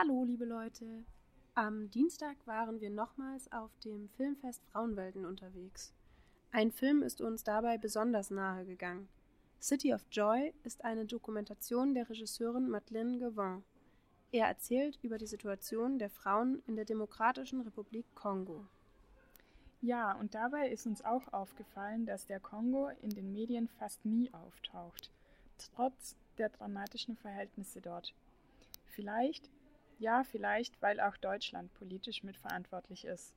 Hallo, liebe Leute. Am Dienstag waren wir nochmals auf dem Filmfest Frauenwelten unterwegs. Ein Film ist uns dabei besonders nahe gegangen. City of Joy ist eine Dokumentation der Regisseurin Madeleine Gavin. Er erzählt über die Situation der Frauen in der Demokratischen Republik Kongo. Ja, und dabei ist uns auch aufgefallen, dass der Kongo in den Medien fast nie auftaucht, trotz der dramatischen Verhältnisse dort. Vielleicht, ja, vielleicht, weil auch Deutschland politisch mitverantwortlich ist.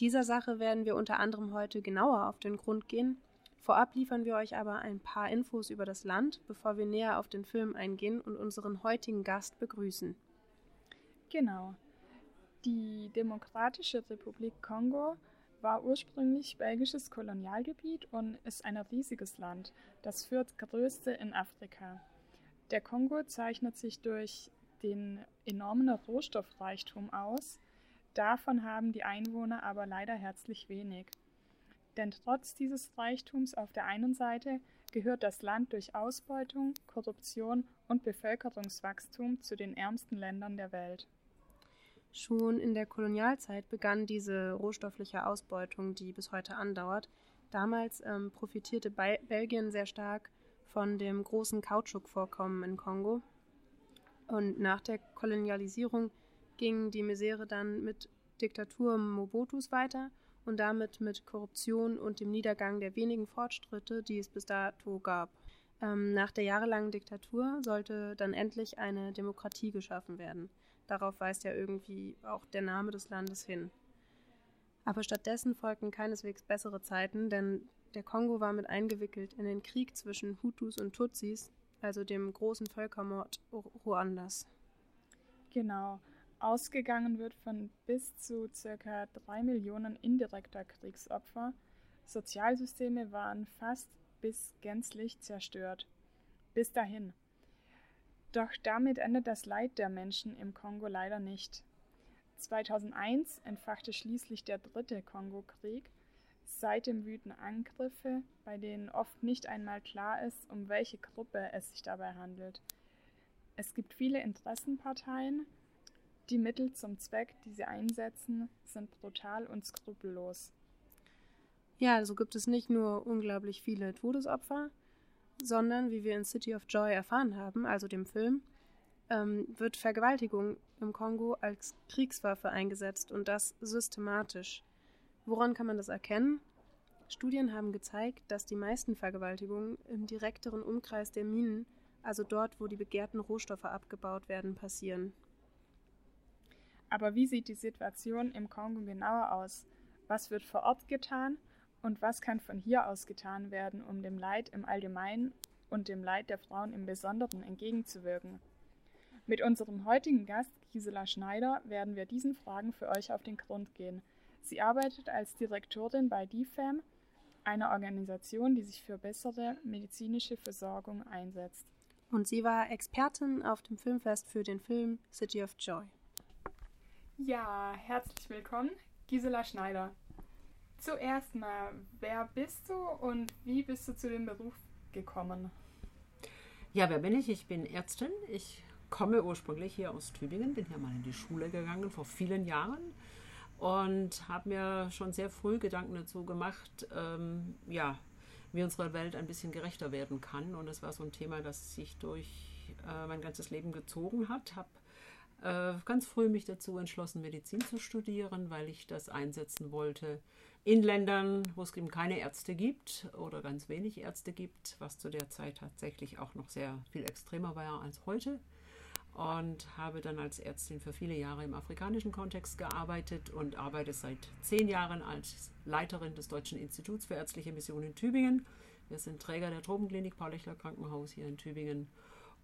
Dieser Sache werden wir unter anderem heute genauer auf den Grund gehen. Vorab liefern wir euch aber ein paar Infos über das Land, bevor wir näher auf den Film eingehen und unseren heutigen Gast begrüßen. Genau. Die Demokratische Republik Kongo war ursprünglich belgisches Kolonialgebiet und ist ein riesiges Land, das viertgrößte in Afrika. Der Kongo zeichnet sich durch den enormen Rohstoffreichtum aus, davon haben die Einwohner aber leider herzlich wenig. Denn trotz dieses Reichtums auf der einen Seite gehört das Land durch Ausbeutung, Korruption und Bevölkerungswachstum zu den ärmsten Ländern der Welt. Schon in der Kolonialzeit begann diese rohstoffliche Ausbeutung, die bis heute andauert. Damals ähm, profitierte Be Belgien sehr stark von dem großen Kautschukvorkommen in Kongo. Und nach der Kolonialisierung ging die Misere dann mit Diktatur Mobutus weiter und damit mit Korruption und dem Niedergang der wenigen Fortschritte, die es bis dato gab. Ähm, nach der jahrelangen Diktatur sollte dann endlich eine Demokratie geschaffen werden. Darauf weist ja irgendwie auch der Name des Landes hin. Aber stattdessen folgten keineswegs bessere Zeiten, denn der Kongo war mit eingewickelt in den Krieg zwischen Hutus und Tutsis, also dem großen Völkermord Ruandas. Genau. Ausgegangen wird von bis zu ca. 3 Millionen indirekter Kriegsopfer. Sozialsysteme waren fast bis gänzlich zerstört. Bis dahin. Doch damit endet das Leid der Menschen im Kongo leider nicht. 2001 entfachte schließlich der dritte Kongo-Krieg. Seitdem wüten Angriffe, bei denen oft nicht einmal klar ist, um welche Gruppe es sich dabei handelt. Es gibt viele Interessenparteien. Die Mittel zum Zweck, die sie einsetzen, sind brutal und skrupellos. Ja, so also gibt es nicht nur unglaublich viele Todesopfer, sondern wie wir in City of Joy erfahren haben, also dem Film, ähm, wird Vergewaltigung im Kongo als Kriegswaffe eingesetzt und das systematisch. Woran kann man das erkennen? Studien haben gezeigt, dass die meisten Vergewaltigungen im direkteren Umkreis der Minen, also dort, wo die begehrten Rohstoffe abgebaut werden, passieren. Aber wie sieht die Situation im Kongo genauer aus? Was wird vor Ort getan und was kann von hier aus getan werden, um dem Leid im Allgemeinen und dem Leid der Frauen im Besonderen entgegenzuwirken? Mit unserem heutigen Gast Gisela Schneider werden wir diesen Fragen für euch auf den Grund gehen. Sie arbeitet als Direktorin bei DFAM, einer Organisation, die sich für bessere medizinische Versorgung einsetzt. Und sie war Expertin auf dem Filmfest für den Film City of Joy. Ja, herzlich willkommen, Gisela Schneider. Zuerst mal, wer bist du und wie bist du zu dem Beruf gekommen? Ja, wer bin ich? Ich bin Ärztin. Ich komme ursprünglich hier aus Tübingen, bin hier mal in die Schule gegangen vor vielen Jahren und habe mir schon sehr früh Gedanken dazu gemacht, ähm, ja, wie unsere Welt ein bisschen gerechter werden kann. Und das war so ein Thema, das sich durch äh, mein ganzes Leben gezogen hat. Habe äh, ganz früh mich dazu entschlossen, Medizin zu studieren, weil ich das einsetzen wollte in Ländern, wo es eben keine Ärzte gibt oder ganz wenig Ärzte gibt, was zu der Zeit tatsächlich auch noch sehr viel extremer war als heute. Und habe dann als Ärztin für viele Jahre im afrikanischen Kontext gearbeitet und arbeite seit zehn Jahren als Leiterin des Deutschen Instituts für ärztliche Mission in Tübingen. Wir sind Träger der Tropenklinik Paul-Lechler Krankenhaus hier in Tübingen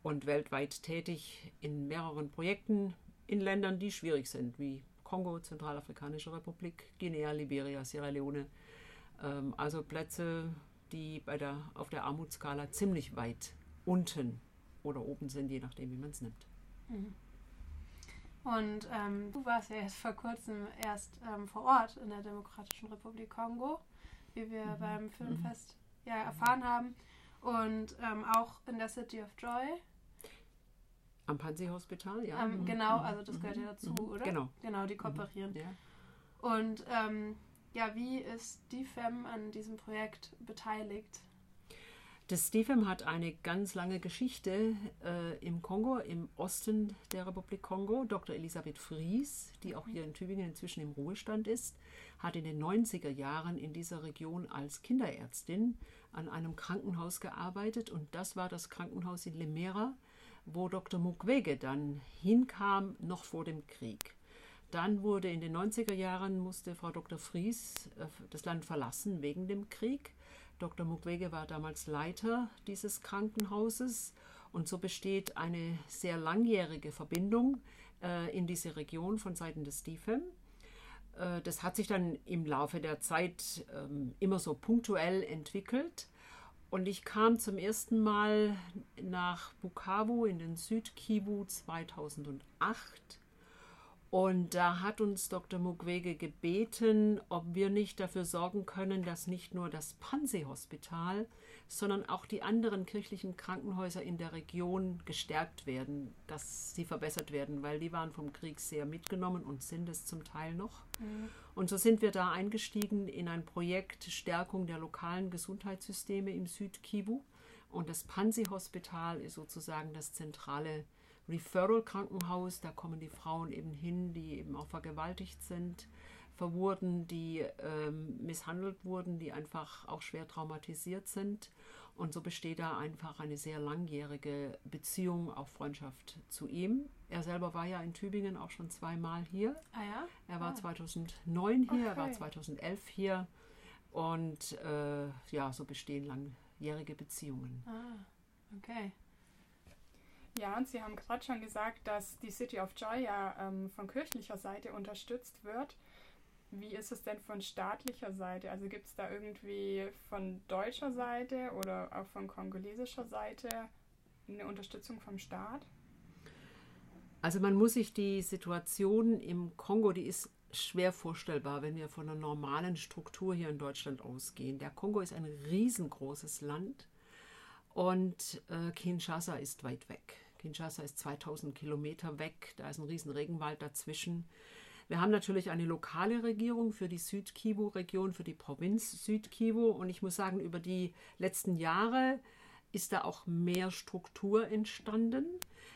und weltweit tätig in mehreren Projekten in Ländern, die schwierig sind, wie Kongo, Zentralafrikanische Republik, Guinea, Liberia, Sierra Leone. Ähm, also Plätze, die bei der, auf der Armutsskala ziemlich weit unten oder oben sind, je nachdem, wie man es nimmt. Mhm. Und ähm, du warst ja jetzt vor kurzem erst ähm, vor Ort in der Demokratischen Republik Kongo, wie wir mhm. beim Filmfest mhm. ja erfahren haben. Und ähm, auch in der City of Joy. Am Panzi-Hospital, ja. Ähm, Mhm. genau, Mhm. also das gehört ja dazu, oder? Genau. Genau, die kooperieren. Ja. Und ähm, ja, wie ist die FEM an diesem Projekt beteiligt? Das STIFEM hat eine ganz lange Geschichte äh, im Kongo, im Osten der Republik Kongo. Dr. Elisabeth Fries, die auch hier in Tübingen inzwischen im Ruhestand ist, hat in den 90er Jahren in dieser Region als Kinderärztin an einem Krankenhaus gearbeitet. Und das war das Krankenhaus in Lemera, wo Dr. Mukwege dann hinkam, noch vor dem Krieg. Dann wurde in den 90er Jahren, musste Frau Dr. Fries äh, das Land verlassen wegen dem Krieg. Dr. Mukwege war damals Leiter dieses Krankenhauses und so besteht eine sehr langjährige Verbindung äh, in diese Region von Seiten des DIFEM. Äh, das hat sich dann im Laufe der Zeit ähm, immer so punktuell entwickelt. Und ich kam zum ersten Mal nach Bukavu in den Südkivu 2008 und da hat uns Dr. Mukwege gebeten, ob wir nicht dafür sorgen können, dass nicht nur das Panzi-Hospital, sondern auch die anderen kirchlichen Krankenhäuser in der Region gestärkt werden, dass sie verbessert werden, weil die waren vom Krieg sehr mitgenommen und sind es zum Teil noch. Und so sind wir da eingestiegen in ein Projekt Stärkung der lokalen Gesundheitssysteme im Südkivu. Und das Panzi-Hospital ist sozusagen das zentrale Referral-Krankenhaus. Da kommen die Frauen eben hin, die eben auch vergewaltigt sind, verwurden, die ähm, misshandelt wurden, die einfach auch schwer traumatisiert sind. Und so besteht da einfach eine sehr langjährige Beziehung, auch Freundschaft zu ihm. Er selber war ja in Tübingen auch schon zweimal hier. Ah ja? Er war Ah. 2009 hier, er war Okay. 2011 hier. Und äh, ja, so bestehen langjährige Beziehungen. Ah, okay. Ja, und Sie haben gerade schon gesagt, dass die City of Joy ja ähm, von kirchlicher Seite unterstützt wird. Wie ist es denn von staatlicher Seite? Also gibt es da irgendwie von deutscher Seite oder auch von kongolesischer Seite eine Unterstützung vom Staat? Also man muss sich die Situation im Kongo, die ist schwer vorstellbar, wenn wir von einer normalen Struktur hier in Deutschland ausgehen. Der Kongo ist ein riesengroßes Land und äh, Kinshasa ist weit weg. Kinshasa ist 2000 Kilometer weg, da ist ein riesen Regenwald dazwischen. Wir haben natürlich eine lokale Regierung für die Südkivu-Region, für die Provinz Südkivu und ich muss sagen, über die letzten Jahre ist da auch mehr Struktur entstanden.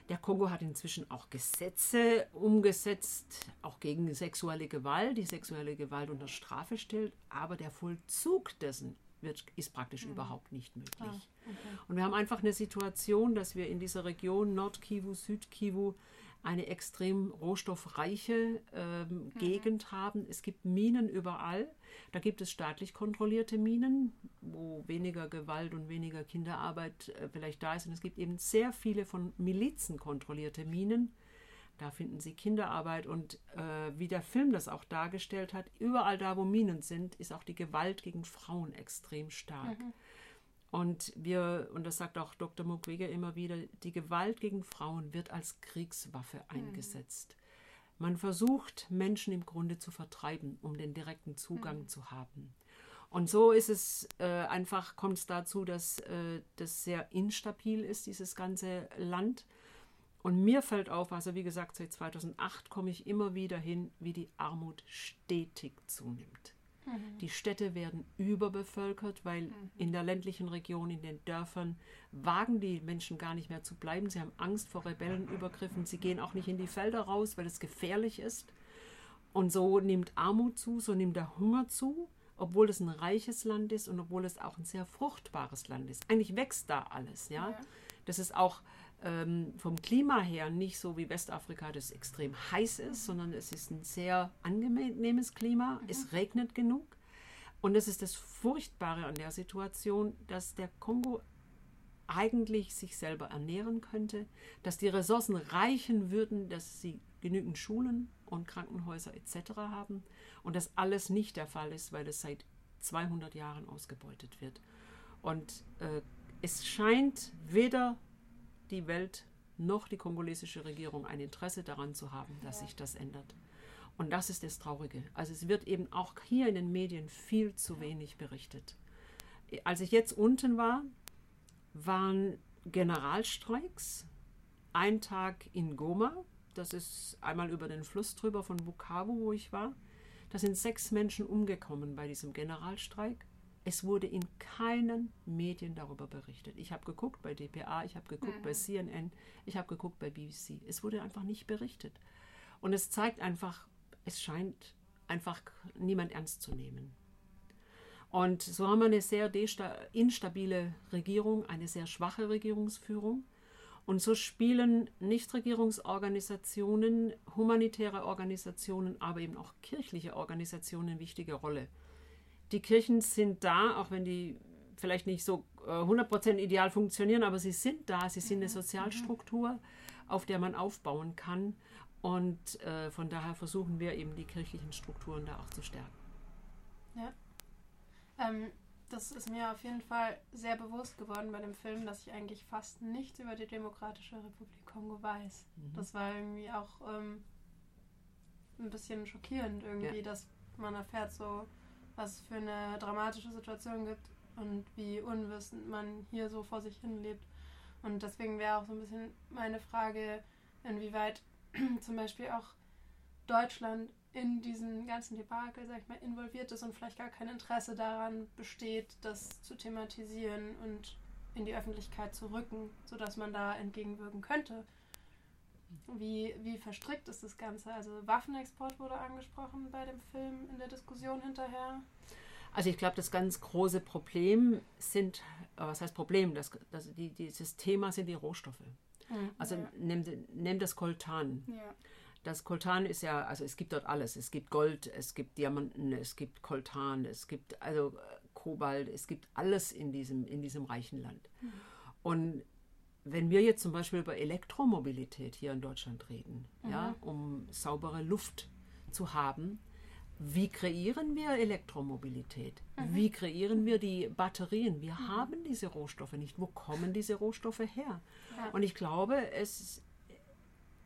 Der Kongo hat inzwischen auch Gesetze umgesetzt, auch gegen sexuelle Gewalt, die sexuelle Gewalt unter Strafe stellt, aber der Vollzug dessen wird, ist praktisch überhaupt nicht möglich. Ah, okay. Und wir haben einfach eine Situation, dass wir in dieser Region Nordkivu, Südkivu eine extrem rohstoffreiche ähm, Gegend haben. Es gibt Minen überall. Da gibt es staatlich kontrollierte Minen, wo weniger Gewalt und weniger Kinderarbeit äh, vielleicht da ist. Und es gibt eben sehr viele von Milizen kontrollierte Minen. Da finden Sie Kinderarbeit und äh, wie der Film das auch dargestellt hat, überall da, wo Minen sind, ist auch die Gewalt gegen Frauen extrem stark. Und wir, und das sagt auch Dr. Mukwege immer wieder, die Gewalt gegen Frauen wird als Kriegswaffe eingesetzt. Man versucht, Menschen im Grunde zu vertreiben, um den direkten Zugang zu haben. Und so ist es äh, einfach, kommt es dazu, dass äh, das sehr instabil ist, dieses ganze Land. Und mir fällt auf, also wie gesagt, seit 2008 komme ich immer wieder hin, wie die Armut stetig zunimmt. Die Städte werden überbevölkert, weil in der ländlichen Region, in den Dörfern, wagen die Menschen gar nicht mehr zu bleiben. Sie haben Angst vor Rebellenübergriffen. Sie gehen auch nicht in die Felder raus, weil es gefährlich ist. Und so nimmt Armut zu, so nimmt der Hunger zu, obwohl es ein reiches Land ist und obwohl es auch ein sehr fruchtbares Land ist. Eigentlich wächst da alles, ja. Ja. Das ist auch ähm, vom Klima her nicht so wie Westafrika, das extrem heiß ist, sondern es ist ein sehr angenehmes Klima. Es regnet genug. Und das ist das Furchtbare an der Situation, dass der Kongo eigentlich sich selber ernähren könnte, dass die Ressourcen reichen würden, dass sie genügend Schulen und Krankenhäuser etc. haben und das alles nicht der Fall ist, weil es seit 200 Jahren ausgebeutet wird. Und äh, es scheint weder die Welt noch die kongolesische Regierung ein Interesse daran zu haben, dass sich das ändert. Und das ist das Traurige. Also es wird eben auch hier in den Medien viel zu wenig berichtet. Als ich jetzt unten war, waren Generalstreiks ein Tag in Goma, das ist einmal über den Fluss drüber von Bukavu, wo ich war. Da sind sechs Menschen umgekommen bei diesem Generalstreik. Es wurde in keinen Medien darüber berichtet. Ich habe geguckt bei dpa, ich habe geguckt mhm. bei CNN, ich habe geguckt bei BBC. Es wurde einfach nicht berichtet. Und es zeigt einfach, es scheint einfach niemand ernst zu nehmen. Und so haben wir eine sehr instabile Regierung, eine sehr schwache Regierungsführung. Und so spielen Nichtregierungsorganisationen, humanitäre Organisationen, aber eben auch kirchliche Organisationen eine wichtige Rolle. Die Kirchen sind da, auch wenn die vielleicht nicht so 100% äh, ideal funktionieren, aber sie sind da, sie sind eine mhm. Sozialstruktur, auf der man aufbauen kann. Und äh, von daher versuchen wir eben die kirchlichen Strukturen da auch zu stärken. Ja. Ähm, das ist mir auf jeden Fall sehr bewusst geworden bei dem Film, dass ich eigentlich fast nichts über die Demokratische Republik Kongo weiß. Mhm. Das war irgendwie auch ähm, ein bisschen schockierend irgendwie, ja. dass man erfährt so, was für eine dramatische Situation gibt und wie unwissend man hier so vor sich hin lebt. Und deswegen wäre auch so ein bisschen meine Frage, inwieweit zum Beispiel auch Deutschland in diesen ganzen Debakel, sag ich mal, involviert ist und vielleicht gar kein Interesse daran besteht, das zu thematisieren und in die Öffentlichkeit zu rücken, sodass man da entgegenwirken könnte. Wie, wie verstrickt ist das Ganze? Also Waffenexport wurde angesprochen bei dem Film in der Diskussion hinterher. Also ich glaube, das ganz große Problem sind, äh, was heißt Problem? Das, das, die, dieses Thema sind die Rohstoffe. Mhm, also ja. nimm, nimm das Koltan. Ja. Das Koltan ist ja, also es gibt dort alles. Es gibt Gold, es gibt Diamanten, es gibt Koltan, es gibt also äh, Kobalt, es gibt alles in diesem, in diesem reichen Land. Mhm. Und wenn wir jetzt zum Beispiel über Elektromobilität hier in Deutschland reden, mhm. ja, um saubere Luft zu haben, wie kreieren wir Elektromobilität? Mhm. Wie kreieren wir die Batterien? Wir mhm. haben diese Rohstoffe nicht. Wo kommen diese Rohstoffe her? Ja. Und ich glaube, es,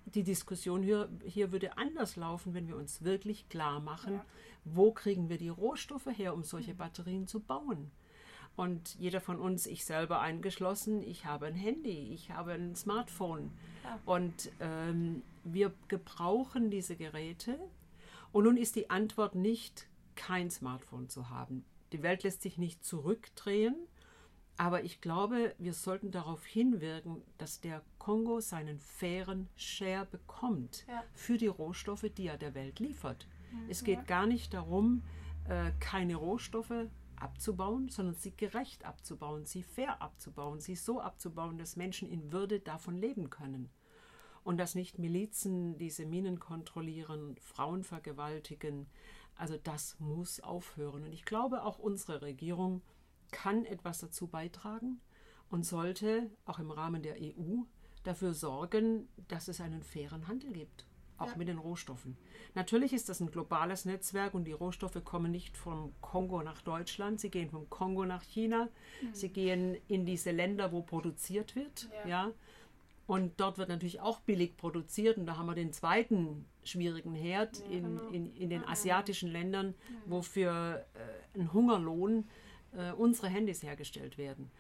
die Diskussion hier, hier würde anders laufen, wenn wir uns wirklich klar machen, ja. wo kriegen wir die Rohstoffe her, um solche mhm. Batterien zu bauen. Und jeder von uns, ich selber eingeschlossen, ich habe ein Handy, ich habe ein Smartphone. Ja. Und ähm, wir gebrauchen diese Geräte. Und nun ist die Antwort nicht, kein Smartphone zu haben. Die Welt lässt sich nicht zurückdrehen. Aber ich glaube, wir sollten darauf hinwirken, dass der Kongo seinen fairen Share bekommt ja. für die Rohstoffe, die er der Welt liefert. Mhm. Es geht gar nicht darum, äh, keine Rohstoffe abzubauen, sondern sie gerecht abzubauen, sie fair abzubauen, sie so abzubauen, dass Menschen in Würde davon leben können. Und dass nicht Milizen diese Minen kontrollieren, Frauen vergewaltigen. Also das muss aufhören. Und ich glaube, auch unsere Regierung kann etwas dazu beitragen und sollte auch im Rahmen der EU dafür sorgen, dass es einen fairen Handel gibt, auch ja. mit den Rohstoffen. Natürlich ist das ein globales Netzwerk und die Rohstoffe kommen nicht vom Kongo nach Deutschland, sie gehen vom Kongo nach China, mhm. sie gehen in diese Länder, wo produziert wird, ja. ja. Und dort wird natürlich auch billig produziert und da haben wir den zweiten schwierigen Herd ja, in, genau. in, in, den asiatischen Ländern, wo für äh, ein Hungerlohn äh, unsere Handys hergestellt werden.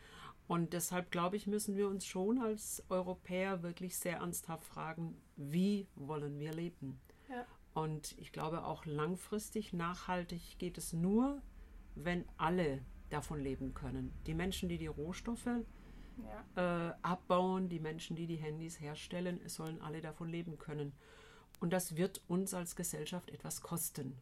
Und deshalb glaube ich, müssen wir uns schon als Europäer wirklich sehr ernsthaft fragen, wie wollen wir leben? Ja. Und ich glaube auch langfristig, nachhaltig geht es nur, wenn alle davon leben können. Die Menschen, die die Rohstoffe ja. äh, abbauen, die Menschen, die die Handys herstellen, es sollen alle davon leben können. Und das wird uns als Gesellschaft etwas kosten.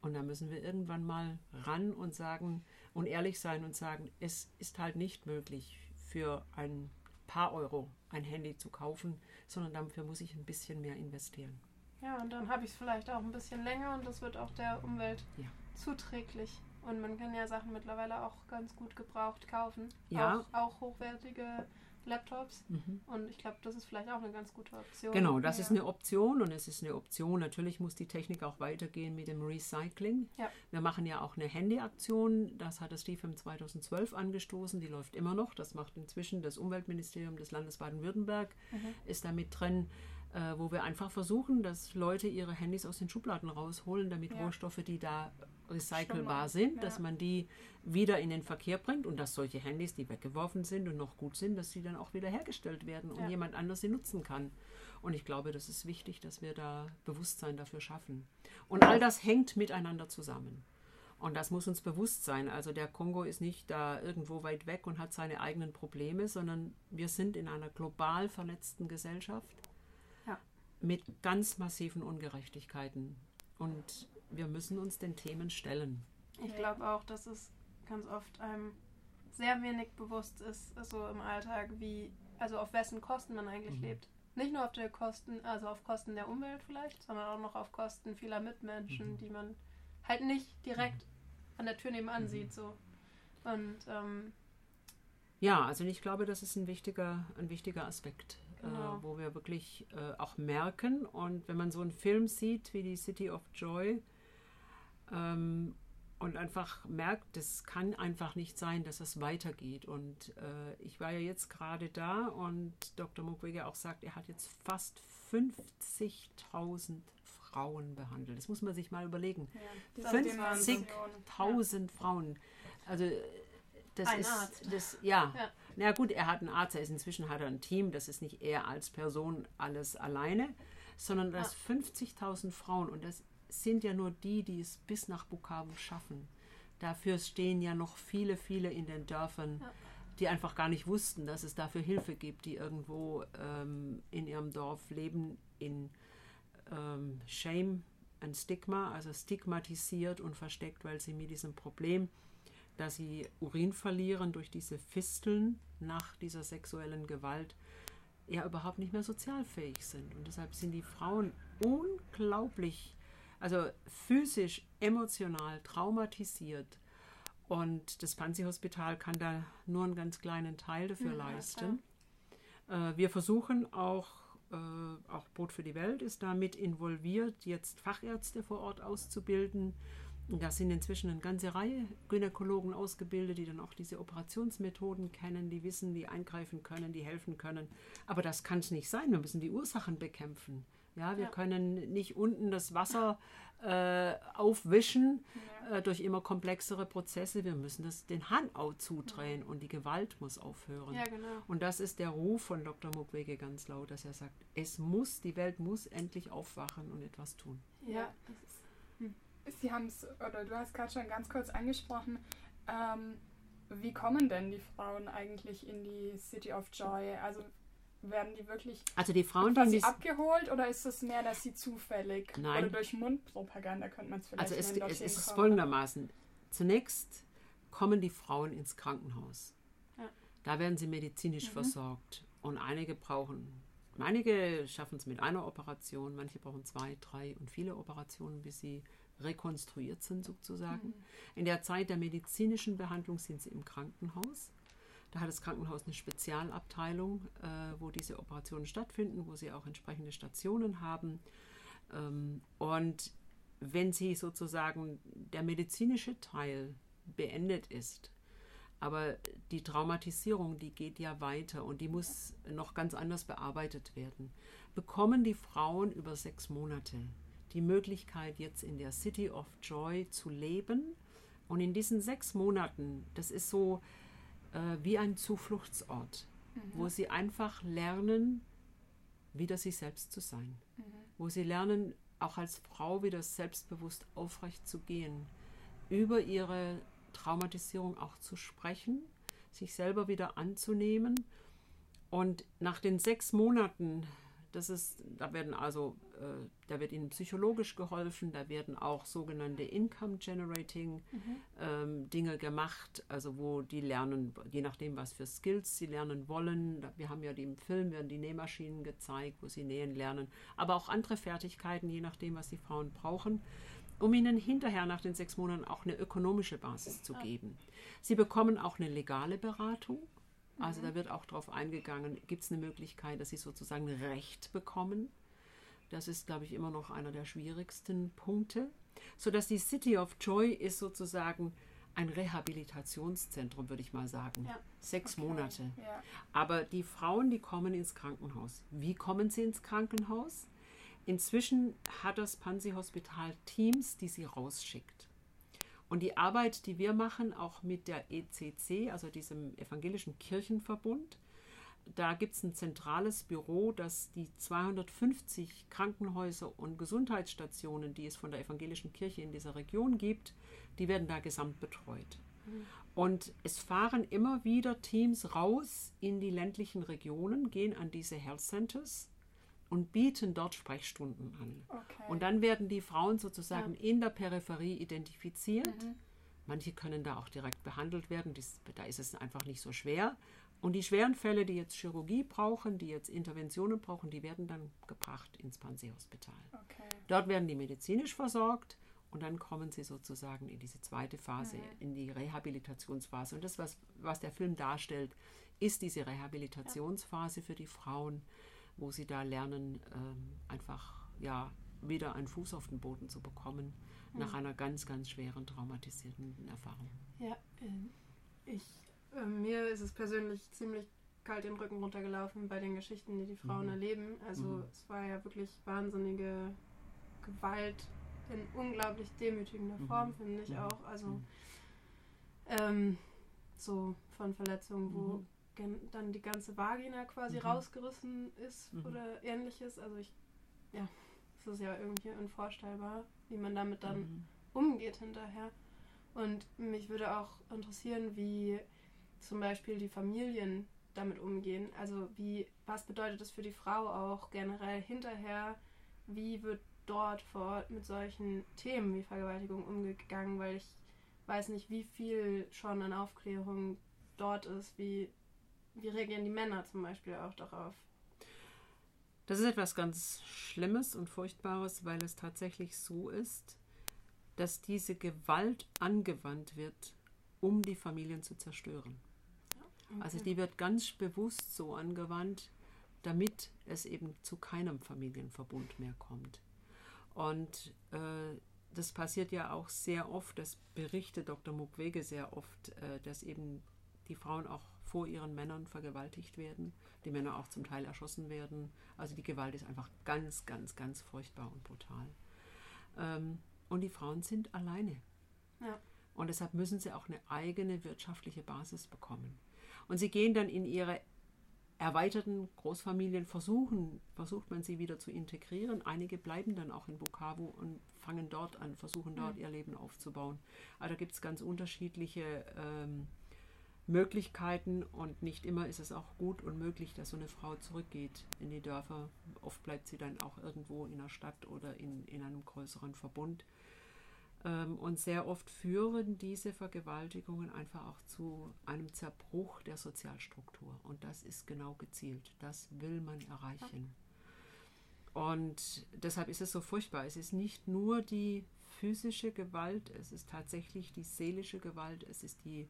Und da müssen wir irgendwann mal ran und sagen und ehrlich sein und sagen, es ist halt nicht möglich für ein paar Euro ein Handy zu kaufen, sondern dafür muss ich ein bisschen mehr investieren. Ja, und dann habe ich es vielleicht auch ein bisschen länger und das wird auch der Umwelt ja. zuträglich. Und man kann ja Sachen mittlerweile auch ganz gut gebraucht kaufen. Ja. Auch, auch hochwertige Laptops. Mhm. Und ich glaube, das ist vielleicht auch eine ganz gute Option. Genau, das ja. ist eine Option und es ist eine Option. Natürlich muss die Technik auch weitergehen mit dem Recycling. Ja. Wir machen ja auch eine Handyaktion. Das hat das Steve 2012 angestoßen. Die läuft immer noch. Das macht inzwischen das Umweltministerium des Landes Baden-Württemberg, mhm. ist da mit drin. äh, wo wir einfach versuchen, dass Leute ihre Handys aus den Schubladen rausholen, damit Ja. Rohstoffe, die da recycelbar sind, dass ja. man die wieder in den Verkehr bringt und dass solche Handys, die weggeworfen sind und noch gut sind, dass sie dann auch wieder hergestellt werden und Ja. jemand anders sie nutzen kann. Und ich glaube, das ist wichtig, dass wir da Bewusstsein dafür schaffen. Und all das hängt miteinander zusammen. Und das muss uns bewusst sein. Also der Kongo ist nicht da irgendwo weit weg und hat seine eigenen Probleme, sondern wir sind in einer global vernetzten Gesellschaft Ja. mit ganz massiven Ungerechtigkeiten. Und wir müssen uns den Themen stellen. Ich glaube auch, dass es ganz oft einem sehr wenig bewusst ist, so im Alltag, wie, also auf wessen Kosten man eigentlich Mhm. lebt. Nicht nur auf der Kosten, also auf Kosten der Umwelt vielleicht, sondern auch noch auf Kosten vieler Mitmenschen, Mhm. die man halt nicht direkt an der Tür nebenan Mhm. sieht. So. Und ähm, Ja, also ich glaube, das ist ein wichtiger, ein wichtiger Aspekt, Genau. äh, wo wir wirklich äh, auch merken. Und wenn man so einen Film sieht wie die City of Joy ähm, und einfach merkt, das kann einfach nicht sein, dass es weitergeht. Und äh, ich war ja jetzt gerade da und Dr. Mukwege auch sagt, er hat jetzt fast 50.000 Frauen behandelt. Das muss man sich mal überlegen. Ja, die Das ist Dimension. 50.000 Frauen. Also das Ein ist Arzt. das ja. Ja. Na gut, er hat einen Arzt, er ist inzwischen hat er ein Team, das ist nicht er als Person alles alleine, sondern das 50.000 Frauen und das sind ja nur die, die es bis nach Bukavu schaffen. Dafür stehen ja noch viele, viele in den Dörfern, Ja. die einfach gar nicht wussten, dass es dafür Hilfe gibt, die irgendwo ähm, in ihrem Dorf leben in ähm, Shame and Stigma, also stigmatisiert und versteckt, weil sie mit diesem Problem, dass sie Urin verlieren durch diese Fisteln nach dieser sexuellen Gewalt, ja überhaupt nicht mehr sozialfähig sind. Und deshalb sind die Frauen unglaublich, also physisch, emotional traumatisiert. Und das Panzi-Hospital kann da nur einen ganz kleinen Teil dafür Ja, leisten. Äh, wir versuchen auch, äh, auch Brot für die Welt ist damit involviert, jetzt Fachärzte vor Ort auszubilden. Da sind inzwischen eine ganze Reihe Gynäkologen ausgebildet, die dann auch diese Operationsmethoden kennen, die wissen, die eingreifen können, die helfen können. Aber das kann es nicht sein. Wir müssen die Ursachen bekämpfen. Ja, wir Ja. können nicht unten das Wasser äh, aufwischen Ja. äh, durch immer komplexere Prozesse. Wir müssen das den Hahn auch zudrehen und die Gewalt muss aufhören. ja, genau. Und das ist der Ruf von Dr. Mukwege ganz laut, dass er sagt, es muss, die Welt muss endlich aufwachen und etwas tun. Ja. Sie haben es, oder du hast gerade schon ganz kurz angesprochen, ähm, wie kommen denn die Frauen eigentlich in die City of Joy? Also werden die wirklich Also die Frauen, die abgeholt oder ist es mehr, dass sie zufällig Nein. oder durch Mundpropaganda könnte man es vielleicht also es, nennen, es dorthin ist kommen? folgendermaßen. Zunächst kommen die Frauen ins Krankenhaus. Ja. Da werden sie medizinisch Mhm. versorgt. Und einige brauchen, einige schaffen es mit einer Operation, manche brauchen zwei, drei und viele Operationen, bis sie rekonstruiert sind sozusagen. Mhm. In der Zeit der medizinischen Behandlung sind sie im Krankenhaus. Da hat das Krankenhaus eine Spezialabteilung, äh, wo diese Operationen stattfinden, wo sie auch entsprechende Stationen haben. Ähm, und wenn sie sozusagen der medizinische Teil beendet ist, aber die Traumatisierung, die geht ja weiter und die muss noch ganz anders bearbeitet werden, bekommen die Frauen über sechs Monate die Möglichkeit, jetzt in der City of Joy zu leben. Und in diesen sechs Monaten, das ist so äh, wie ein Zufluchtsort, wo sie einfach lernen, wieder sich selbst zu sein. Wo sie lernen, auch als Frau wieder selbstbewusst aufrecht zu gehen, über ihre Traumatisierung auch zu sprechen, sich selber wieder anzunehmen. Und nach den sechs Monaten, das ist, da werden also, äh, da wird ihnen psychologisch geholfen, da werden auch sogenannte Income Generating ähm, Dinge gemacht, also wo die lernen, je nachdem, was für Skills sie lernen wollen. Wir haben ja die im Film werden die Nähmaschinen gezeigt, wo sie nähen lernen, aber auch andere Fertigkeiten, je nachdem, was die Frauen brauchen, um ihnen hinterher nach den sechs Monaten auch eine ökonomische Basis zu geben. Sie bekommen auch eine legale Beratung. Also da wird auch darauf eingegangen, gibt es eine Möglichkeit, dass sie sozusagen Recht bekommen. Das ist, glaube ich, immer noch einer der schwierigsten Punkte. Sodass die City of Joy ist sozusagen ein Rehabilitationszentrum, würde ich mal sagen. Ja. Sechs Okay, Monate. Ja. Aber die Frauen, die kommen ins Krankenhaus. Wie kommen sie ins Krankenhaus? Inzwischen hat das Pansy-Hospital Teams, die sie rausschickt. Und die Arbeit, die wir machen, auch mit der ECC, also diesem Evangelischen Kirchenverbund, da gibt es ein zentrales Büro, das die 250 Krankenhäuser und Gesundheitsstationen, die es von der evangelischen Kirche in dieser Region gibt, die werden da gesamt betreut. Und es fahren immer wieder Teams raus in die ländlichen Regionen, gehen an diese Health Centers und bieten dort Sprechstunden an. Okay. Und dann werden die Frauen sozusagen in der Peripherie identifiziert. Manche können da auch direkt behandelt werden, da ist es einfach nicht so schwer. Und die schweren Fälle, die jetzt Chirurgie brauchen, die jetzt Interventionen brauchen, die werden dann gebracht ins Pansy-Hospital. okay. Dort werden die medizinisch versorgt und dann kommen sie sozusagen in diese zweite Phase, in die Rehabilitationsphase. Und das, was, was der Film darstellt, ist diese Rehabilitationsphase für die Frauen, wo sie da lernen, ähm, einfach ja, wieder einen Fuß auf den Boden zu bekommen nach einer ganz, ganz schweren traumatisierten Erfahrung. Ja, äh, ich, mir ist es persönlich ziemlich kalt den Rücken runtergelaufen bei den Geschichten, die die Frauen Mhm. erleben. Also Mhm. es war ja wirklich wahnsinnige Gewalt in unglaublich demütigender Mhm. Form, finde ich Mhm. auch. Also Mhm. ähm, so von Verletzungen, wo Mhm. dann die ganze Vagina quasi Mhm. rausgerissen ist Mhm. oder ähnliches. Also ich, ja, es ist ja irgendwie unvorstellbar, wie man damit dann Mhm. umgeht hinterher. Und mich würde auch interessieren, wie zum Beispiel die Familien damit umgehen. Also wie, was bedeutet das für die Frau auch generell hinterher? Wie wird dort vor Ort mit solchen Themen wie Vergewaltigung umgegangen? Weil ich weiß nicht, wie viel schon an Aufklärung dort ist. Wie, wie reagieren die Männer zum Beispiel auch darauf? Das ist etwas ganz Schlimmes und Furchtbares, weil es tatsächlich so ist, dass diese Gewalt angewandt wird, um die Familien zu zerstören. Also die wird ganz bewusst so angewandt, damit es eben zu keinem Familienverbund mehr kommt. Und äh, das passiert ja auch sehr oft, das berichtet Dr. Mukwege sehr oft, äh, dass eben die Frauen auch vor ihren Männern vergewaltigt werden, die Männer auch zum Teil erschossen werden. Also die Gewalt ist einfach ganz, ganz, ganz furchtbar und brutal. Ähm, und die Frauen sind alleine. Ja. Und deshalb müssen sie auch eine eigene wirtschaftliche Basis bekommen. Und sie gehen dann in ihre erweiterten Großfamilien, versuchen, versucht man sie wieder zu integrieren. Einige bleiben dann auch in Bukavu und fangen dort an, versuchen dort ihr Leben aufzubauen. Also da gibt es ganz unterschiedliche ähm, Möglichkeiten und nicht immer ist es auch gut und möglich, dass so eine Frau zurückgeht in die Dörfer. Oft bleibt sie dann auch irgendwo in der Stadt oder in, in einem größeren Verbund. Ähm, Und sehr oft führen diese Vergewaltigungen einfach auch zu einem Zerbruch der Sozialstruktur. Und das ist genau gezielt. Das will man erreichen. Und deshalb ist es so furchtbar. Es ist nicht nur die physische Gewalt, es ist tatsächlich die seelische Gewalt, es ist die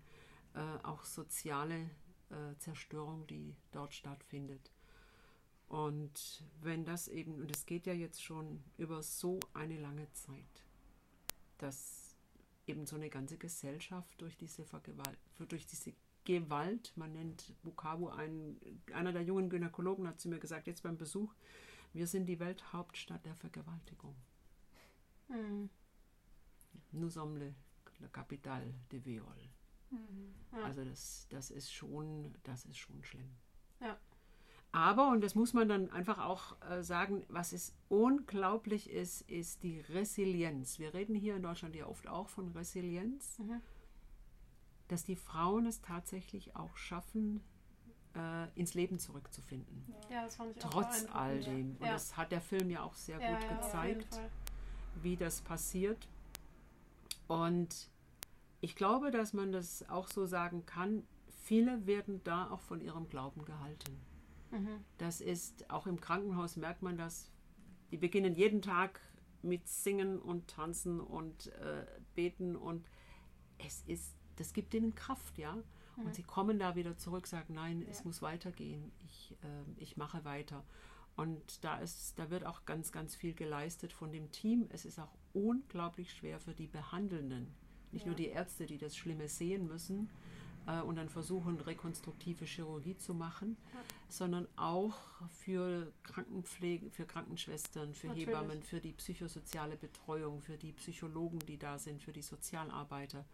äh, auch soziale äh, Zerstörung, die dort stattfindet. Und wenn das eben, und es geht ja jetzt schon über so eine lange Zeit, dass eben so eine ganze Gesellschaft durch diese Vergewalt, durch diese Gewalt, man nennt Bukavu einen, einer der jungen Gynäkologen hat zu mir gesagt, jetzt beim Besuch, wir sind die Welthauptstadt der Vergewaltigung. Mhm. Nous sommes le, la capitale de viol. Ja. Also das, das ist schon, das ist schon schlimm. Aber, und das muss man dann einfach auch äh, sagen, was es unglaublich ist, ist die Resilienz. Wir reden hier in Deutschland ja oft auch von Resilienz, Mhm. dass die Frauen es tatsächlich auch schaffen, äh, ins Leben zurückzufinden. ja, das fand ich auch Trotz beeindruckend, all ja. dem. Und ja. das hat der Film ja auch sehr ja, gut ja, gezeigt. Wie das passiert. Und ich glaube, dass man das auch so sagen kann, viele werden da auch von ihrem Glauben gehalten. Mhm. Das ist, auch im Krankenhaus merkt man das, die beginnen jeden Tag mit Singen und Tanzen und äh, Beten und es ist, das gibt ihnen Kraft, ja. Und sie kommen da wieder zurück, sagen, nein, es Ja. muss weitergehen, ich, ähm, ich mache weiter. Und da, ist, da wird auch ganz, ganz viel geleistet von dem Team. Es ist auch unglaublich schwer für die Behandelnden, Nicht Ja. nur die Ärzte, die das Schlimme sehen müssen äh, und dann versuchen, rekonstruktive Chirurgie zu machen, Ja. sondern auch für Krankenpflege, für Krankenschwestern, für Natürlich. Hebammen, für die psychosoziale Betreuung, für die Psychologen, die da sind, für die Sozialarbeiter.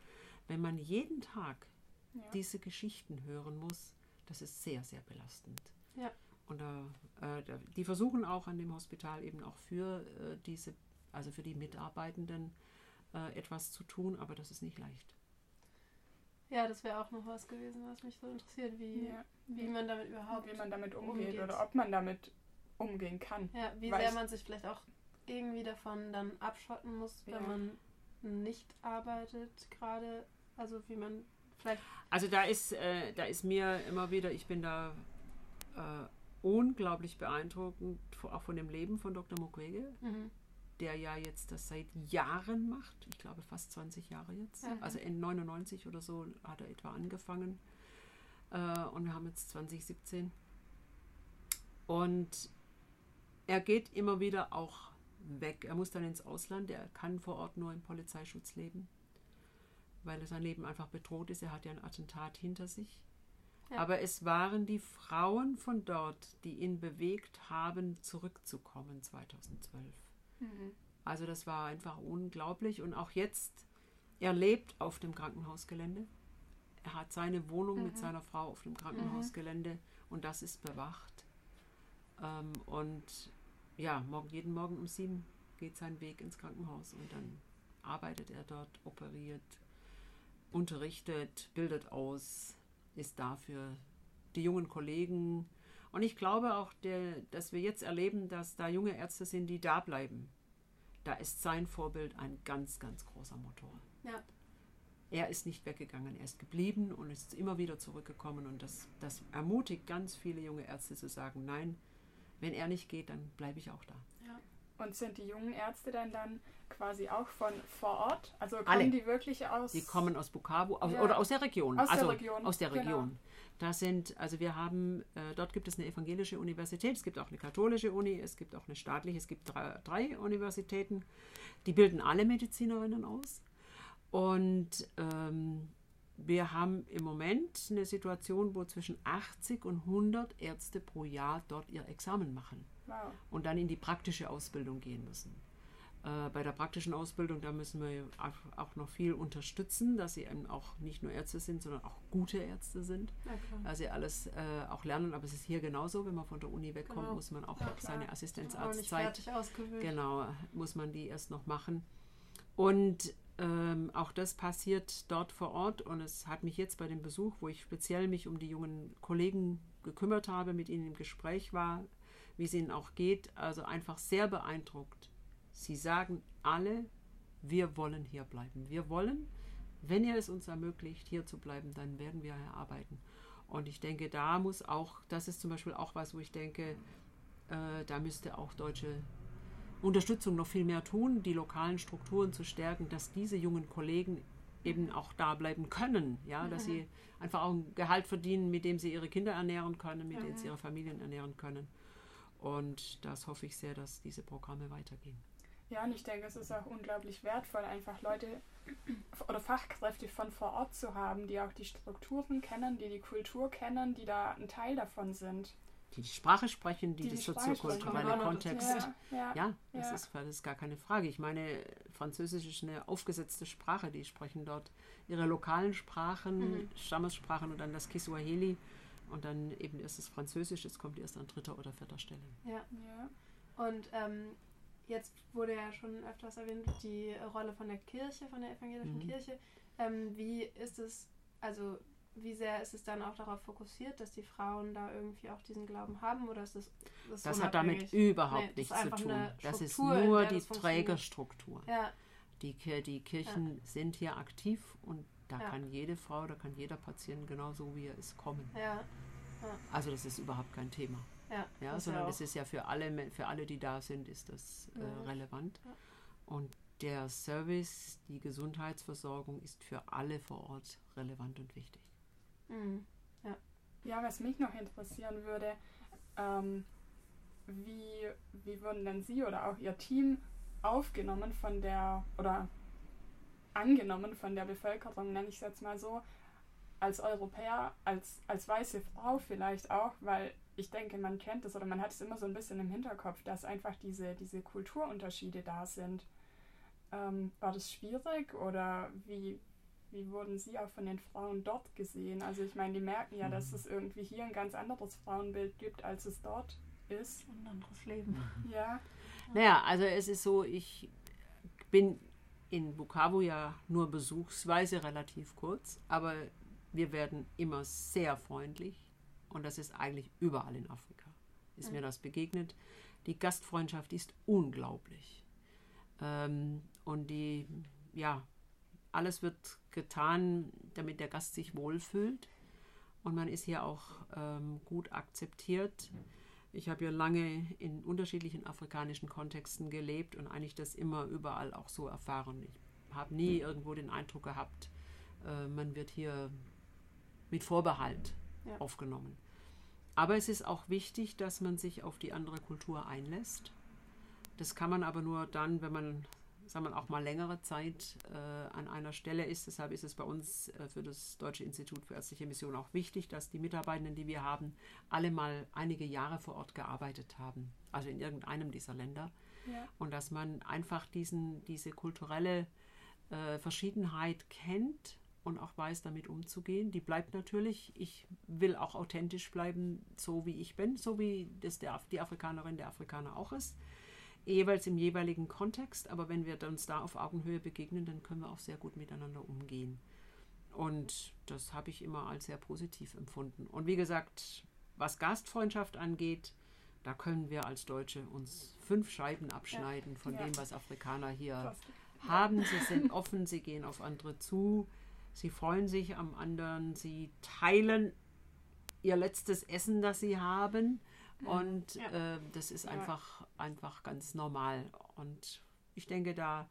Wenn man jeden Tag Ja. diese Geschichten hören muss, das ist sehr, sehr belastend. Ja. Und äh, die versuchen auch an dem Hospital eben auch für äh, diese, also für die Mitarbeitenden äh, etwas zu tun, aber das ist nicht leicht. Ja, das wäre auch noch was gewesen, was mich so interessiert, wie, Ja. wie man damit überhaupt, wie man damit umgeht, umgeht. oder ob man damit umgehen kann. ja, wie sehr man sich vielleicht auch irgendwie davon dann abschotten muss, wenn Ja. man nicht arbeitet gerade, also wie man vielleicht, Also da ist, äh, da ist mir immer wieder, ich bin da äh, unglaublich beeindruckend, auch von dem Leben von Dr. Mukwege, mhm. Der ja jetzt das seit Jahren macht. Ich glaube fast 20 Jahre jetzt. Ja. Also in 99 oder so hat er etwa angefangen. Äh, und wir haben jetzt 2017. Und er geht immer wieder auch weg. Er muss dann ins Ausland. Er kann vor Ort nur im Polizeischutz leben, weil sein Leben einfach bedroht ist. Er hat ja ein Attentat hinter sich. Ja. Aber es waren die Frauen von dort, die ihn bewegt haben, zurückzukommen 2012. Mhm. Also das war einfach unglaublich. Und auch jetzt, er lebt auf dem Krankenhausgelände. Er hat seine Wohnung mit Mhm. seiner Frau auf dem Krankenhausgelände und das ist bewacht. Ähm, und ja, morgen, jeden Morgen um sieben geht sein Weg ins Krankenhaus und dann arbeitet er dort, operiert, unterrichtet, bildet aus, ist da für die jungen Kollegen. Und ich glaube auch, der, dass wir jetzt erleben, dass da junge Ärzte sind, die da bleiben. Da ist sein Vorbild ein ganz, ganz großer Motor. Ja. Er ist nicht weggegangen, er ist geblieben und ist immer wieder zurückgekommen. Und das, das ermutigt ganz viele junge Ärzte zu sagen, nein, wenn er nicht geht, dann bleibe ich auch da. Und sind die jungen Ärzte dann dann quasi auch von vor Ort? Also kommen Alle. die wirklich aus? Die kommen aus Bukavu aus, Ja. oder aus der Region. Aus der also Region, aus der genau. Region. Da sind, also wir haben, äh, dort gibt es eine evangelische Universität, es gibt auch eine katholische Uni, es gibt auch eine staatliche, es gibt drei, drei Universitäten. Die bilden alle Medizinerinnen aus. Und ähm, wir haben im Moment eine Situation, wo zwischen 80 und 100 Ärzte pro Jahr dort ihr Examen machen Wow. und dann in die praktische Ausbildung gehen müssen. Äh, bei der praktischen Ausbildung, da müssen wir auch- noch viel unterstützen, dass sie eben auch nicht nur Ärzte sind, sondern auch gute Ärzte sind. Ja. Also sie alles äh, auch lernen, aber es ist hier genauso, wenn man von der Uni wegkommt, Genau. muss man auch Ja, seine Assistenzarztzeit. Genau, muss man die erst noch machen. Und ähm, auch das passiert dort vor Ort und es hat mich jetzt bei dem Besuch, wo ich speziell mich um die jungen Kollegen gekümmert habe, mit ihnen im Gespräch war, wie es ihnen auch geht, also einfach sehr beeindruckt. Sie sagen alle, wir wollen hier bleiben. Wir wollen, wenn ihr es uns ermöglicht, hier zu bleiben, dann werden wir hier arbeiten. Und ich denke, da muss auch, das ist zum Beispiel auch was, wo ich denke, äh, da müsste auch deutsche Unterstützung noch viel mehr tun, die lokalen Strukturen zu stärken, dass diese jungen Kollegen eben auch da bleiben können, ja, dass sie einfach auch ein Gehalt verdienen, mit dem sie ihre Kinder ernähren können, mit dem sie ihre Familien ernähren können. Und das hoffe ich sehr, dass diese Programme weitergehen. Ja, und ich denke, es ist auch unglaublich wertvoll, einfach Leute oder Fachkräfte von vor Ort zu haben, die auch die Strukturen kennen, die die Kultur kennen, die da ein Teil davon sind. Die die Sprache sprechen, die, Die die soziokulturelle sprechen. Kontext. Ja, ja, Ja, das, Ja. Ist, das ist gar keine Frage. Ich meine, Französisch ist eine aufgesetzte Sprache. Die sprechen dort ihre lokalen Sprachen, Mhm. Stammessprachen und dann das Kiswahili und dann eben erst das Französisch. Das kommt erst an dritter oder vierter Stelle. Ja. ja. Und ähm, jetzt wurde ja schon öfters erwähnt, die Rolle von der Kirche, von der evangelischen Mhm. Kirche. Ähm, wie ist es, also wie sehr ist es dann auch darauf fokussiert, dass die Frauen da irgendwie auch diesen Glauben haben oder ist das das, Das hat damit überhaupt Nee, nichts zu tun. Das ist nur die. Trägerstruktur. Ja, Die, die Kirchen sind hier aktiv und da Ja. kann jede Frau, da kann jeder Patient genauso wie er ist kommen. ja, Also das ist überhaupt kein Thema. ja. Ja, das sondern es ist ja für alle, für alle, die da sind, ist das äh, Ja. relevant. Ja. Und der Service, die Gesundheitsversorgung ist für alle vor Ort relevant und wichtig. Mhm. Ja, was mich noch interessieren würde, ähm, wie, wie wurden denn Sie oder auch Ihr Team aufgenommen von der, oder angenommen von der Bevölkerung, nenne ich es jetzt mal so, als Europäer, als, als weiße Frau vielleicht auch, weil ich denke, man kennt es oder man hat es immer so ein bisschen im Hinterkopf, dass einfach diese, diese Kulturunterschiede da sind. Ähm, war das schwierig oder wie, wie wurden Sie auch von den Frauen dort gesehen? Also ich meine, die merken ja, dass mhm. es irgendwie hier ein ganz anderes Frauenbild gibt, als es dort ist. Ein anderes Leben. Ja. Naja, also es ist so, ich bin in Bukavu ja nur besuchsweise relativ kurz, aber wir werden immer sehr freundlich und das ist eigentlich überall in Afrika. Ist mhm. mir das begegnet. Die Gastfreundschaft ist unglaublich. Ähm, und die, ja, alles wird getan, damit der Gast sich wohlfühlt. Und man ist hier auch ähm, gut akzeptiert. Ich habe ja lange in unterschiedlichen afrikanischen Kontexten gelebt und eigentlich das immer überall auch so erfahren. Ich habe nie irgendwo den Eindruck gehabt, äh, man wird hier mit Vorbehalt ja. aufgenommen. Aber es ist auch wichtig, dass man sich auf die andere Kultur einlässt. Das kann man aber nur dann, wenn man, sagen wir auch mal längere Zeit äh, an einer Stelle ist. Deshalb ist es bei uns äh, für das Deutsche Institut für Ärztliche Mission auch wichtig, dass die Mitarbeitenden, die wir haben, alle mal einige Jahre vor Ort gearbeitet haben, also in irgendeinem dieser Länder. Ja. Und dass man einfach diesen, diese kulturelle äh, Verschiedenheit kennt und auch weiß, damit umzugehen. Die bleibt natürlich. Ich will auch authentisch bleiben, so wie ich bin, so wie das der, die Afrikanerin der Afrikaner auch ist. Jeweils im jeweiligen Kontext, aber wenn wir uns da auf Augenhöhe begegnen, dann können wir auch sehr gut miteinander umgehen. Und das habe ich immer als sehr positiv empfunden. Und wie gesagt, was Gastfreundschaft angeht, da können wir als Deutsche uns fünf Scheiben abschneiden von ja. dem, was Afrikaner hier haben. Sie sind offen, sie gehen auf andere zu Sie freuen sich am anderen, sie teilen ihr letztes Essen, das sie haben. Mhm. Und ja. äh, das ist einfach, einfach ganz normal. Und ich denke, da,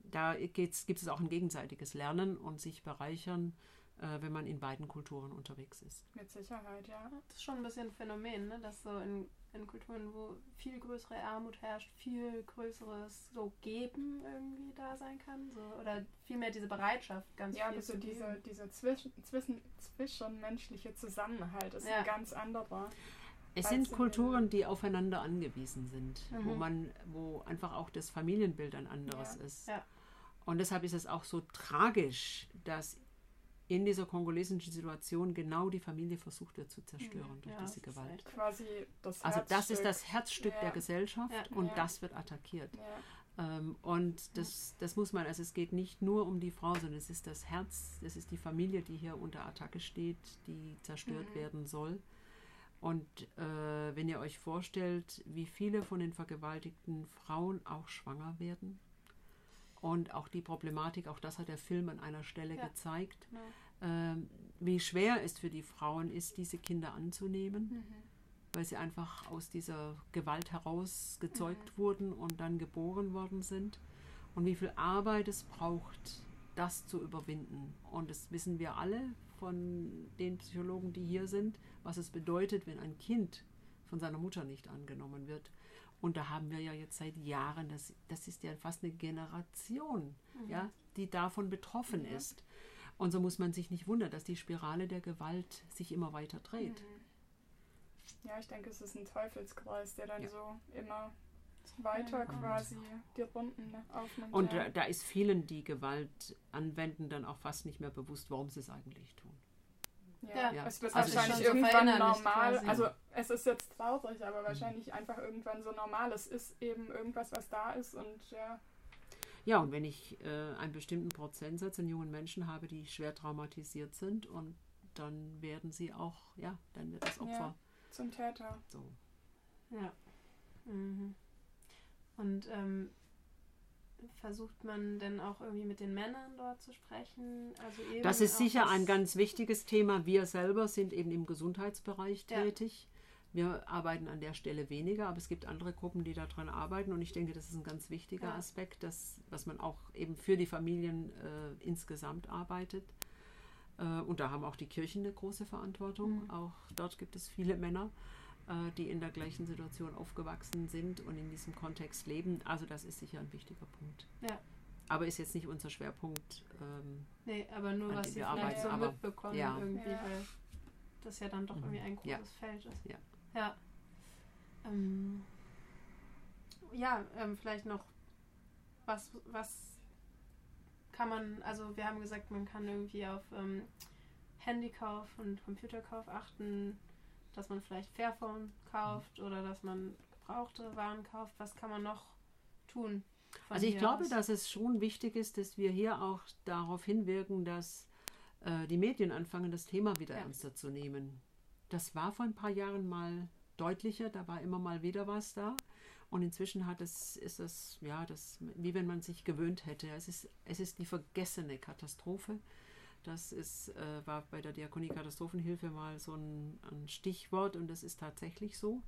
da gibt es auch ein gegenseitiges Lernen und sich bereichern, äh, wenn man in beiden Kulturen unterwegs ist. Mit Sicherheit, ja. Das ist schon ein bisschen ein Phänomen, ne? dass so in in Kulturen, wo viel größere Armut herrscht, viel größeres so Geben irgendwie da sein kann. So, oder vielmehr diese Bereitschaft, ganz ja, viel also zu dieser, dieser zwischen, zwischen, zwischenmenschliche Zusammenhalt ist ja. ein ganz anderer. Es sind Kulturen, die aufeinander angewiesen sind, mhm. wo man, wo einfach auch das Familienbild ein anderes ja. ist. Ja. Und deshalb ist es auch so tragisch, dass in dieser kongolesischen Situation genau die Familie versucht wird zu zerstören mhm. durch ja, diese Gewalt. Quasi das also das ist das Herzstück der Gesellschaft und das wird attackiert. Ähm, und das, das muss man, also es geht nicht nur um die Frau, sondern es ist das Herz, es ist die Familie, die hier unter Attacke steht, die zerstört mhm. werden soll. Und äh, wenn ihr euch vorstellt, wie viele von den vergewaltigten Frauen auch schwanger werden, und auch die Problematik, auch das hat der Film an einer Stelle ja. gezeigt, ja. Ähm, wie schwer es für die Frauen ist, diese Kinder anzunehmen, mhm. weil sie einfach aus dieser Gewalt heraus gezeugt mhm. wurden und dann geboren worden sind. Und wie viel Arbeit es braucht, das zu überwinden. Und das wissen wir alle von den Psychologen, die hier sind, was es bedeutet, wenn ein Kind von seiner Mutter nicht angenommen wird. Und da haben wir ja jetzt seit Jahren, das, das ist ja fast eine Generation, mhm. ja, die davon betroffen mhm. ist. Und so muss man sich nicht wundern, dass die Spirale der Gewalt sich immer weiter dreht. Mhm. Ja, ich denke, es ist ein Teufelskreis, der dann ja. so immer weiter quasi die Runden aufnimmt. Und ja. da, da ist vielen, die Gewalt anwenden, dann auch fast nicht mehr bewusst, warum sie es eigentlich tun. Ja, ja. es wird also wahrscheinlich irgendwann normal. Also es ist jetzt traurig, aber wahrscheinlich einfach irgendwann so normal. Es ist eben irgendwas, was da ist und ja. Ja, und wenn ich äh, einen bestimmten Prozentsatz an jungen Menschen habe, die schwer traumatisiert sind und dann werden sie auch, ja, dann wird das Opfer ja, zum Täter. So. Ja. Mhm. Und ähm, versucht man denn auch irgendwie mit den Männern dort zu sprechen? Also das ist sicher ein ganz wichtiges Thema. Wir selber sind eben im Gesundheitsbereich ja. tätig. Wir arbeiten an der Stelle weniger, aber es gibt andere Gruppen, die daran arbeiten und ich denke, das ist ein ganz wichtiger ja. Aspekt, dass, dass man auch eben für die Familien äh, insgesamt arbeitet. Äh, und da haben auch die Kirchen eine große Verantwortung. Mhm. Auch dort gibt es viele Männer. Äh, die in der gleichen Situation aufgewachsen sind und in diesem Kontext leben. Also das ist sicher ein wichtiger Punkt. Ja. aber ist jetzt nicht unser Schwerpunkt. Ähm, nee, aber nur was wir vielleicht arbeiten, so aber- mitbekommen ja. irgendwie, Ja. weil das ja dann doch Mhm. irgendwie ein großes Ja. Feld ist. Ja. Ja. Ähm, ja, ähm, vielleicht noch, was, was kann man, also wir haben gesagt, man kann irgendwie auf ähm, Handykauf und Computerkauf achten, dass man vielleicht Fairphone kauft oder dass man gebrauchte Waren kauft. Was kann man noch tun? Also ich glaube, aus? dass es schon wichtig ist, dass wir hier auch darauf hinwirken, dass äh, die Medien anfangen, das Thema wieder Ja. ernster zu nehmen. Das war vor ein paar Jahren mal deutlicher, da war immer mal wieder was da. Und inzwischen hat es, ist es, ja, das, wie wenn man sich gewöhnt hätte. Es ist, es ist die vergessene Katastrophe. Das ist, äh, war bei der Diakonie Katastrophenhilfe mal so ein, ein Stichwort und das ist tatsächlich so.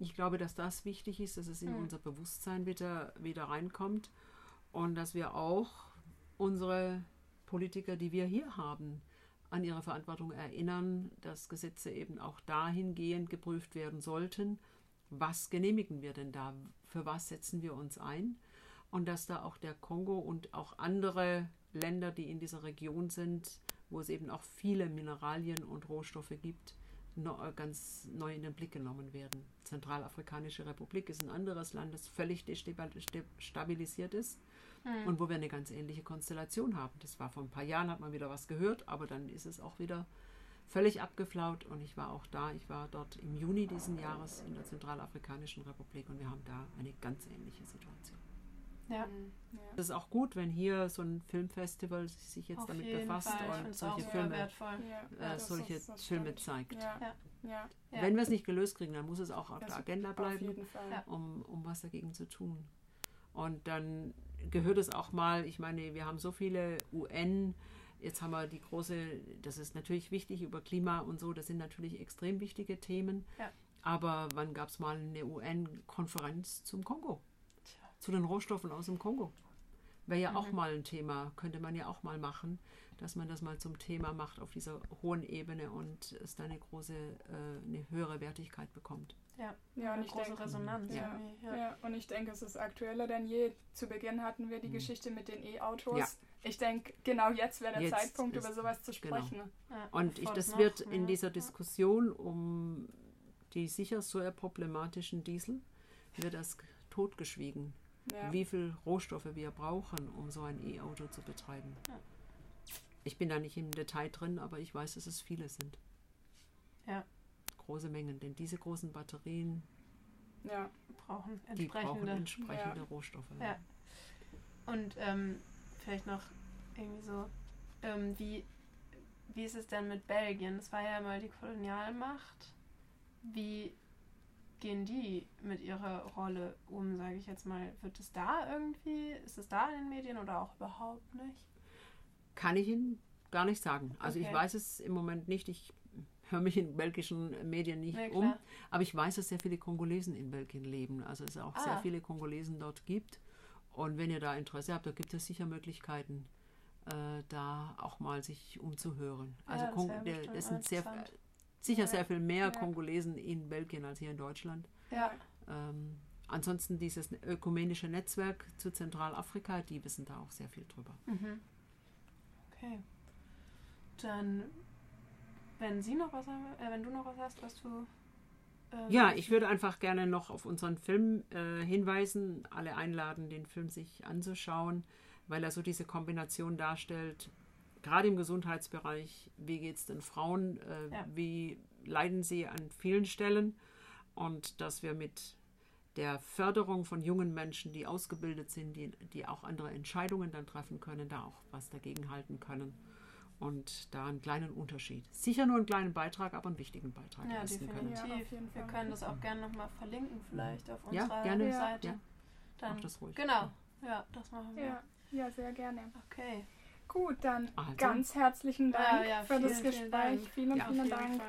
Ich glaube, dass das wichtig ist, dass es in Mhm. unser Bewusstsein wieder, wieder reinkommt und dass wir auch unsere Politiker, die wir hier haben, an ihre Verantwortung erinnern, dass Gesetze eben auch dahingehend geprüft werden sollten, was genehmigen wir denn da, für was setzen wir uns ein und dass da auch der Kongo und auch andere Länder, die in dieser Region sind, wo es eben auch viele Mineralien und Rohstoffe gibt, äh, ganz neu in den Blick genommen werden. Zentralafrikanische Republik ist ein anderes Land, das völlig destabilisiert ist Hm. und wo wir eine ganz ähnliche Konstellation haben. Das war vor ein paar Jahren, hat man wieder was gehört, aber dann ist es auch wieder völlig abgeflaut und ich war auch da. Ich war dort im Juni diesen Jahres in der Zentralafrikanischen Republik und wir haben da eine ganz ähnliche Situation. Ja. Ja. Es ist auch gut, wenn hier so ein Filmfestival sich jetzt Auf damit befasst Fall. Und solche Filme. Ja, äh, das solche ist- das Filme zeigt. Ja, Ja. Wenn wir es nicht gelöst kriegen, dann muss es auch auf Das der Agenda bleiben. um, um was dagegen zu tun. Und dann gehört es auch mal, ich meine, wir haben so viele UN, jetzt haben wir die große, das ist natürlich wichtig über Klima und so, das sind natürlich extrem wichtige Themen. Ja. Aber wann gab es mal eine UN-Konferenz zum Kongo? Zu den Rohstoffen aus dem Kongo? Wäre ja auch Mhm. mal ein Thema, könnte man ja auch mal machen, dass man das mal zum Thema macht auf dieser hohen Ebene und es dann eine große, äh, eine höhere Wertigkeit bekommt. Ja, Ja, und eine ich große denke, Resonanz. Ja. Ja. Ja. und ich denke, es ist aktueller denn je. Zu Beginn hatten wir die Mhm. Geschichte mit den E-Autos. Ja. Ich denke, genau jetzt wäre der Jetzt Zeitpunkt, über sowas zu genau. sprechen. Ja, Und ich, das es wird noch in dieser ja. Diskussion um die sicher sehr problematischen Diesel, wird das totgeschwiegen, Ja. wie viel Rohstoffe wir brauchen, um so ein E-Auto zu betreiben. Ja. Ich bin da nicht im Detail drin, aber ich weiß, dass es viele sind. Ja. Große Mengen, denn diese großen Batterien, ja. brauchen die brauchen entsprechende. entsprechende. Rohstoffe. Ja. Und ähm, vielleicht noch irgendwie so, ähm, wie, wie ist es denn mit Belgien? Das war ja mal die Kolonialmacht. Wie gehen die mit ihrer Rolle um, sage ich jetzt mal? Wird es da irgendwie, ist es da in den Medien oder auch überhaupt nicht? Kann ich Ihnen gar nicht sagen. Also ich Okay. weiß es im Moment nicht. Ich höre mich in belgischen Medien nicht Nee, um. Aber ich weiß, dass sehr viele Kongolesen in Belgien leben. Also es auch Ah. sehr viele Kongolesen dort gibt. Und wenn ihr da Interesse habt, da gibt es sicher Möglichkeiten, äh, da auch mal sich umzuhören. Ja, Also das Kong- der, es sind sehr. Sicher sehr viel mehr. Kongolesen in Belgien als hier in Deutschland. Ja. Ähm, ansonsten dieses ökumenische Netzwerk zu Zentralafrika, die wissen da auch sehr viel drüber. Mhm. Okay. Dann, wenn Sie noch was haben, äh, wenn du noch was hast, was du. ähm, Ja, ich würde einfach gerne noch auf unseren Film äh, hinweisen, alle einladen, den Film sich anzuschauen, weil er so diese Kombination darstellt, gerade im Gesundheitsbereich, wie geht es den Frauen, äh, Ja. wie leiden sie an vielen Stellen und dass wir mit der Förderung von jungen Menschen, die ausgebildet sind, die, die auch andere Entscheidungen dann treffen können, da auch was dagegen halten können. Und da einen kleinen Unterschied. Sicher nur einen kleinen Beitrag, aber einen wichtigen Beitrag Ja, leisten können. definitiv. Ja, auf jeden Wir können das auch gerne nochmal verlinken, vielleicht auf Ja, unserer gerne. Seite. Ja. Dann, Mach das ruhig. Genau, ja, das machen wir. Ja, ja, sehr gerne. Okay. Gut, dann Also. ganz herzlichen Dank Ja, ja, für das vielen, vielen Gespräch. Dank. Vielen, Ja. vielen jeden Dank. Fall.